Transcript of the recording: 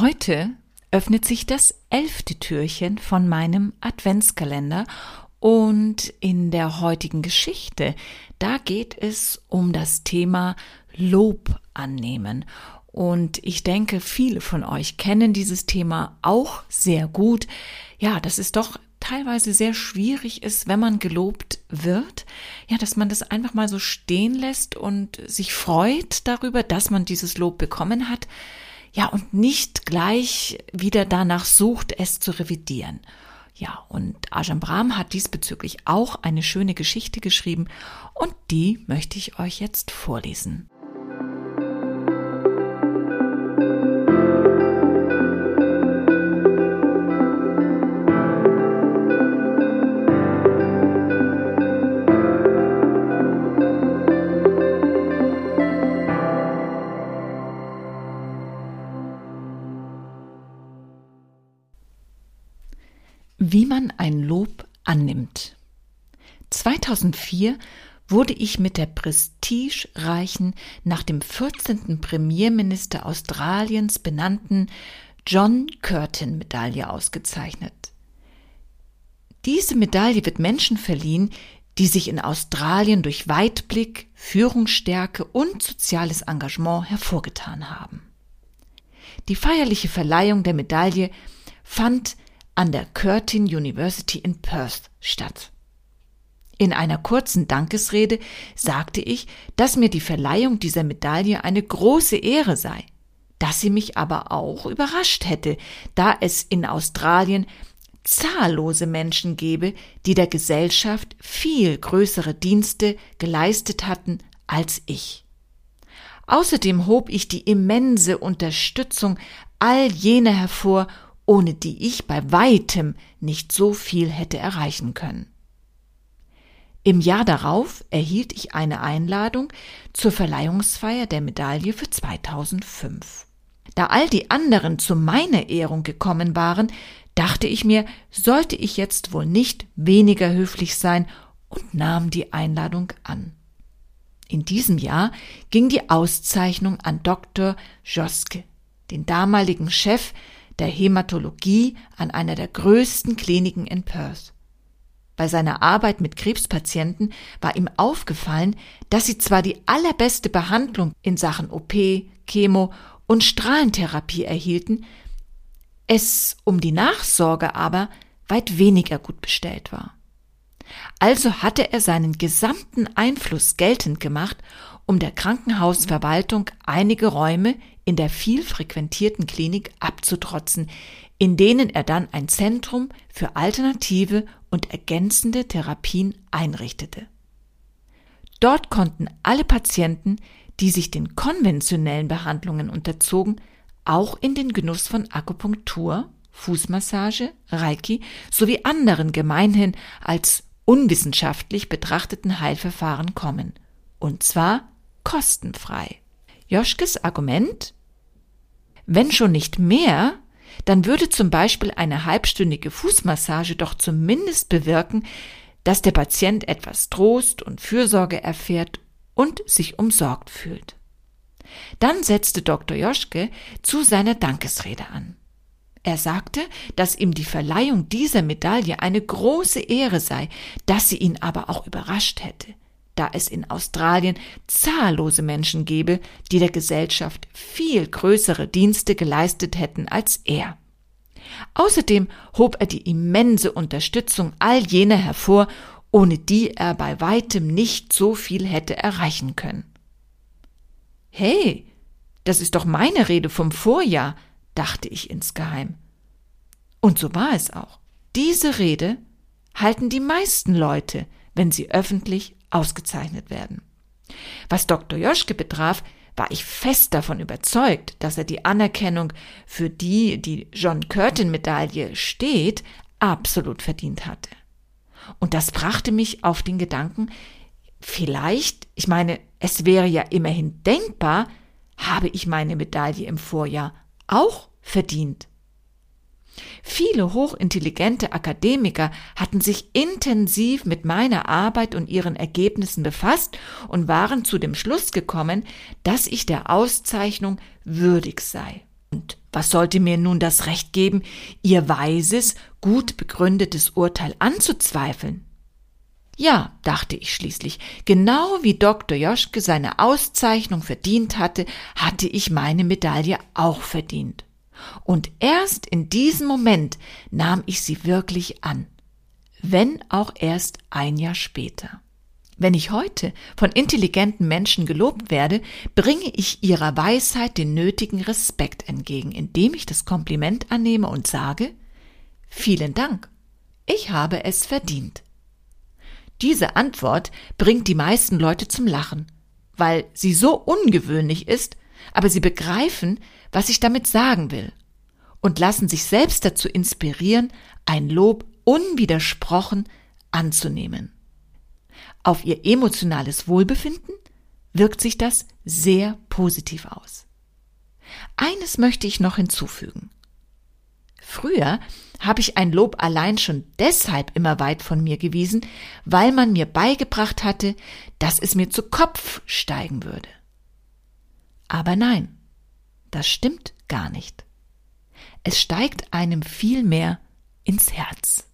Heute öffnet sich das elfte Türchen von meinem Adventskalender und in der heutigen Geschichte, da geht es um das Thema Lob annehmen. Und ich denke, viele von euch kennen dieses Thema auch sehr gut. Ja, das ist doch teilweise sehr schwierig ist, wenn man gelobt wird, ja, dass man das einfach mal so stehen lässt und sich freut darüber, dass man dieses Lob bekommen hat, ja, und nicht gleich wieder danach sucht, es zu revidieren. Ja, und Ajahn Brahm hat diesbezüglich auch eine schöne Geschichte geschrieben und die möchte ich euch jetzt vorlesen. Wie man ein Lob annimmt. 2004 wurde ich mit der prestigereichen, nach dem 14. Premierminister Australiens benannten John Curtin Medaille ausgezeichnet. Diese Medaille wird Menschen verliehen, die sich in Australien durch Weitblick, Führungsstärke und soziales Engagement hervorgetan haben. Die feierliche Verleihung der Medaille fand an der Curtin University in Perth statt. In einer kurzen Dankesrede sagte ich, dass mir die Verleihung dieser Medaille eine große Ehre sei, dass sie mich aber auch überrascht hätte, da es in Australien zahllose Menschen gebe, die der Gesellschaft viel größere Dienste geleistet hatten als ich. Außerdem hob ich die immense Unterstützung all jener hervor, ohne die ich bei weitem nicht so viel hätte erreichen können. Im Jahr darauf erhielt ich eine Einladung zur Verleihungsfeier der Medaille für 2005. Da all die anderen zu meiner Ehrung gekommen waren, dachte ich mir, sollte ich jetzt wohl nicht weniger höflich sein und nahm die Einladung an. In diesem Jahr ging die Auszeichnung an Dr. Joske, den damaligen Chef der Hämatologie an einer der größten Kliniken in Perth. Bei seiner Arbeit mit Krebspatienten war ihm aufgefallen, dass sie zwar die allerbeste Behandlung in Sachen OP, Chemo und Strahlentherapie erhielten, es um die Nachsorge aber weit weniger gut bestellt war. Also hatte er seinen gesamten Einfluss geltend gemacht, um der Krankenhausverwaltung einige Räume in der viel frequentierten Klinik abzutrotzen, in denen er dann ein Zentrum für alternative und ergänzende Therapien einrichtete. Dort konnten alle Patienten, die sich den konventionellen Behandlungen unterzogen, auch in den Genuss von Akupunktur, Fußmassage, Reiki sowie anderen gemeinhin als unwissenschaftlich betrachteten Heilverfahren kommen. Und zwar kostenfrei. Joschkes Argument? Wenn schon nicht mehr, dann würde zum Beispiel eine halbstündige Fußmassage doch zumindest bewirken, dass der Patient etwas Trost und Fürsorge erfährt und sich umsorgt fühlt. Dann setzte Dr. Joschke zu seiner Dankesrede an. Er sagte, dass ihm die Verleihung dieser Medaille eine große Ehre sei, dass sie ihn aber auch überrascht hätte da es in Australien zahllose Menschen gebe, die der Gesellschaft viel größere Dienste geleistet hätten als er. Außerdem hob er die immense Unterstützung all jener hervor, ohne die er bei weitem nicht so viel hätte erreichen können. Hey, das ist doch meine Rede vom Vorjahr, dachte ich insgeheim. Und so war es auch. Diese Rede halten die meisten Leute, wenn sie öffentlich ausgezeichnet werden. Was Dr. Joschke betraf, war ich fest davon überzeugt, dass er die Anerkennung, für die die John Curtin Medaille steht, absolut verdient hatte. Und das brachte mich auf den Gedanken, vielleicht, ich meine, es wäre ja immerhin denkbar, habe ich meine Medaille im Vorjahr auch verdient. Viele hochintelligente Akademiker hatten sich intensiv mit meiner Arbeit und ihren Ergebnissen befasst und waren zu dem Schluss gekommen, dass ich der Auszeichnung würdig sei. Und was sollte mir nun das Recht geben, ihr weises, gut begründetes Urteil anzuzweifeln? Ja, dachte ich schließlich, genau wie Dr. Joschke seine Auszeichnung verdient hatte, hatte ich meine Medaille auch verdient. Und erst in diesem Moment nahm ich sie wirklich an, wenn auch erst ein Jahr später. Wenn ich heute von intelligenten Menschen gelobt werde, bringe ich ihrer Weisheit den nötigen Respekt entgegen, indem ich das Kompliment annehme und sage, vielen Dank, ich habe es verdient. Diese Antwort bringt die meisten Leute zum Lachen, weil sie so ungewöhnlich ist, aber sie begreifen, was ich damit sagen will und lassen sich selbst dazu inspirieren, ein Lob unwidersprochen anzunehmen. Auf ihr emotionales Wohlbefinden wirkt sich das sehr positiv aus. Eines möchte ich noch hinzufügen. Früher habe ich ein Lob allein schon deshalb immer weit von mir gewiesen, weil man mir beigebracht hatte, dass es mir zu Kopf steigen würde. Aber nein, das stimmt gar nicht. Es steigt einem viel mehr ins Herz.